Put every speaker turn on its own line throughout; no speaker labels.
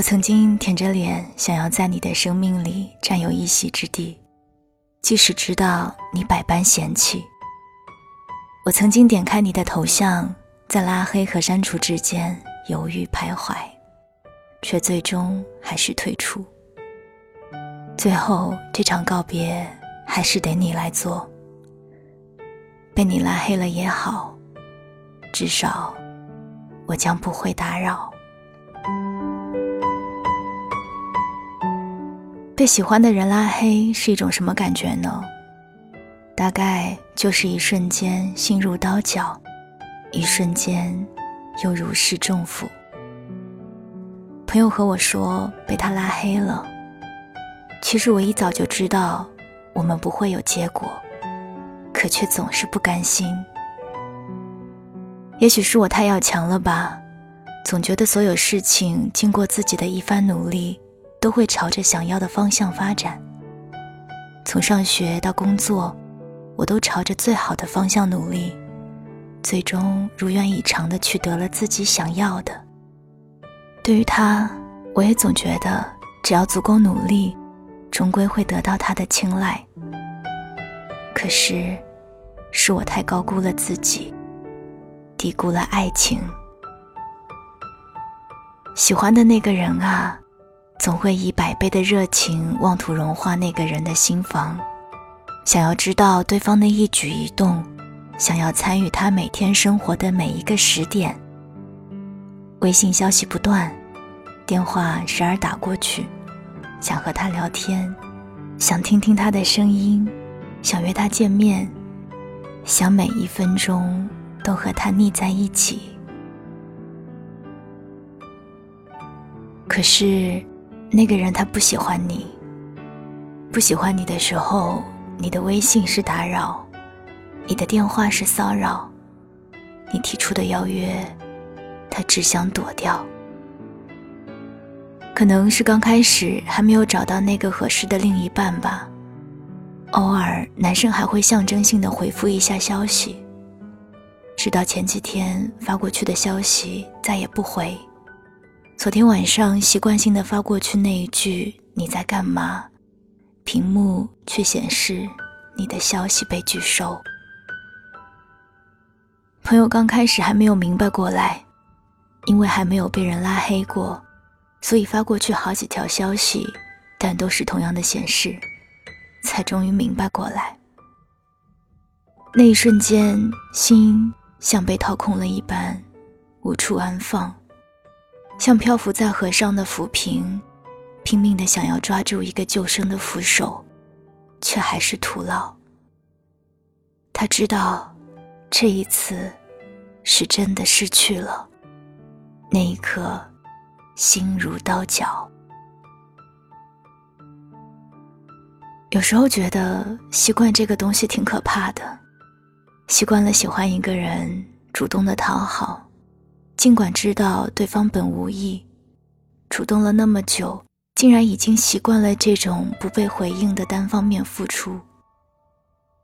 我曾经舔着脸想要在你的生命里占有一席之地，即使知道你百般嫌弃。我曾经点开你的头像，在拉黑和删除之间犹豫徘徊，却最终还是退出。最后这场告别还是得你来做。被你拉黑了也好，至少我将不会打扰。被喜欢的人拉黑是一种什么感觉呢？大概就是一瞬间心如刀绞，一瞬间又如释重负。朋友和我说被他拉黑了，其实我一早就知道我们不会有结果，可却总是不甘心。也许是我太要强了吧，总觉得所有事情经过自己的一番努力。都会朝着想要的方向发展。从上学到工作，我都朝着最好的方向努力，最终如愿以偿的取得了自己想要的。对于他，我也总觉得只要足够努力，终归会得到他的青睐。可是，是我太高估了自己，低估了爱情。喜欢的那个人啊。总会以百倍的热情妄图融化那个人的心房，想要知道对方的一举一动，想要参与他每天生活的每一个时点。微信消息不断，电话时而打过去，想和他聊天，想听听他的声音，想约他见面，想每一分钟都和他腻在一起。可是。那个人他不喜欢你，不喜欢你的时候，你的微信是打扰，你的电话是骚扰，你提出的邀约，他只想躲掉。可能是刚开始还没有找到那个合适的另一半吧，偶尔男生还会象征性的回复一下消息，直到前几天发过去的消息再也不回。昨天晚上习惯性的发过去那一句“你在干嘛”，屏幕却显示你的消息被拒收。朋友刚开始还没有明白过来，因为还没有被人拉黑过，所以发过去好几条消息，但都是同样的显示，才终于明白过来。那一瞬间，心像被掏空了一般，无处安放。像漂浮在河上的浮萍，拼命的想要抓住一个救生的扶手，却还是徒劳。他知道，这一次是真的失去了。那一刻，心如刀绞。有时候觉得习惯这个东西挺可怕的，习惯了喜欢一个人，主动的讨好。尽管知道对方本无意，主动了那么久，竟然已经习惯了这种不被回应的单方面付出。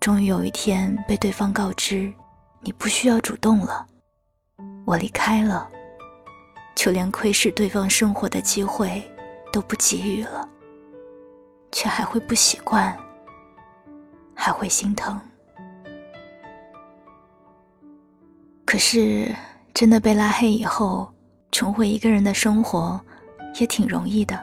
终于有一天被对方告知，你不需要主动了，我离开了，就连窥视对方生活的机会都不给予了，却还会不习惯，还会心疼。可是。真的被拉黑以后，重回一个人的生活，也挺容易的，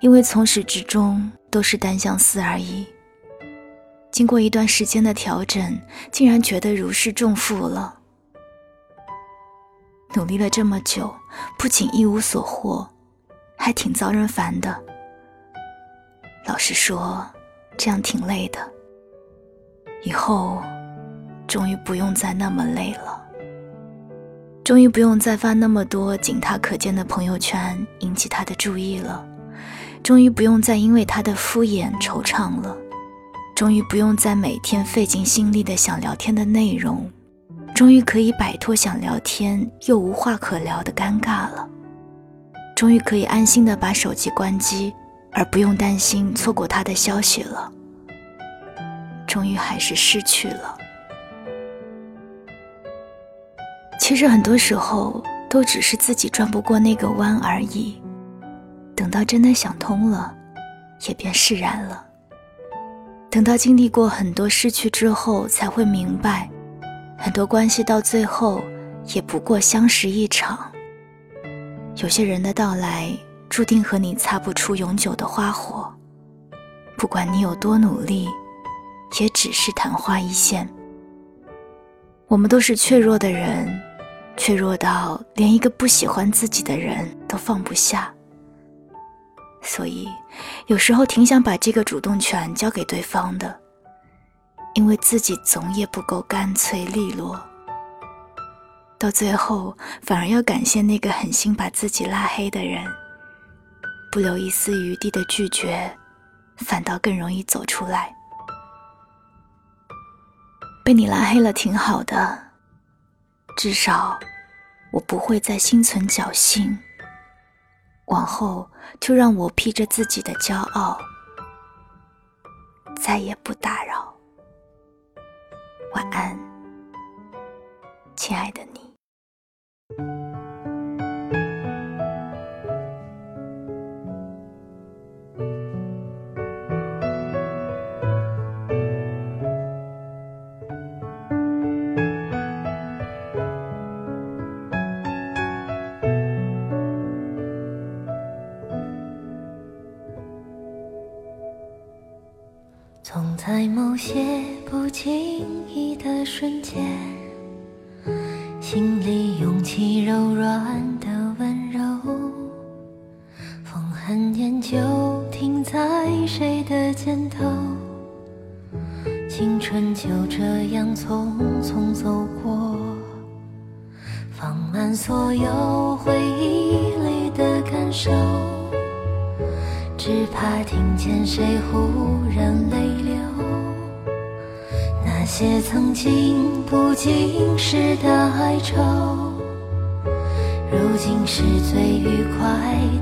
因为从始至终都是单相思而已。经过一段时间的调整，竟然觉得如释重负了。努力了这么久，不仅一无所获，还挺遭人烦的。老实说，这样挺累的。以后，终于不用再那么累了。终于不用再发那么多仅他可见的朋友圈引起他的注意了，终于不用再因为他的敷衍惆怅了，终于不用再每天费尽心力的想聊天的内容，终于可以摆脱想聊天又无话可聊的尴尬了，终于可以安心的把手机关机，而不用担心错过他的消息了。终于还是失去了。其实很多时候都只是自己转不过那个弯而已。等到真的想通了，也便释然了。等到经历过很多失去之后，才会明白，很多关系到最后也不过相识一场。有些人的到来，注定和你擦不出永久的花火。不管你有多努力，也只是昙花一现。我们都是脆弱的人。脆弱到连一个不喜欢自己的人都放不下，所以有时候挺想把这个主动权交给对方的，因为自己总也不够干脆利落，到最后反而要感谢那个狠心把自己拉黑的人，不留一丝余地的拒绝，反倒更容易走出来。被你拉黑了挺好的。至少，我不会再心存侥幸。往后就让我披着自己的骄傲，再也不打扰。晚安，亲爱的你。
在某些不经意的瞬间，心里涌起柔软的温柔。风很念旧，停在谁的肩头？青春就这样匆匆走过，放慢所有回忆里的感受。只怕听见谁忽然泪流，那些曾经不经事的哀愁，如今是最愉快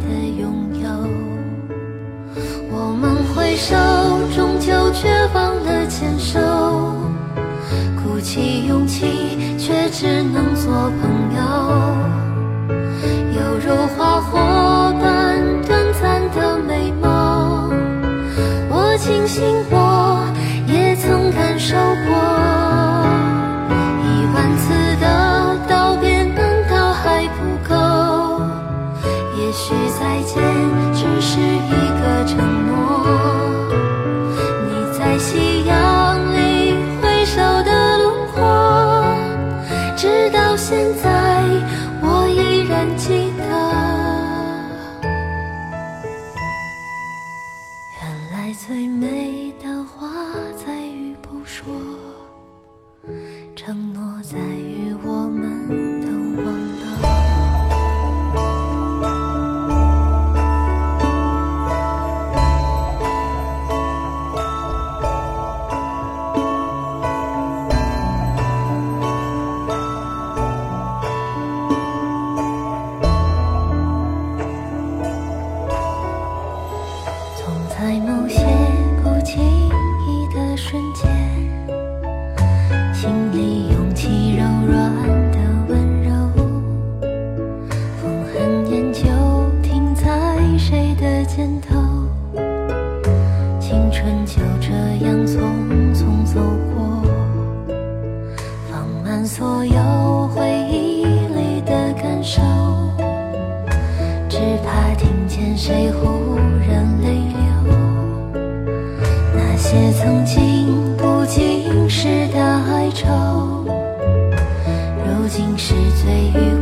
的拥有。我们挥手，终究却忘了牵手，鼓起勇气，却只能做朋友，犹如花火些曾经不经事的哀愁，如今是最愚。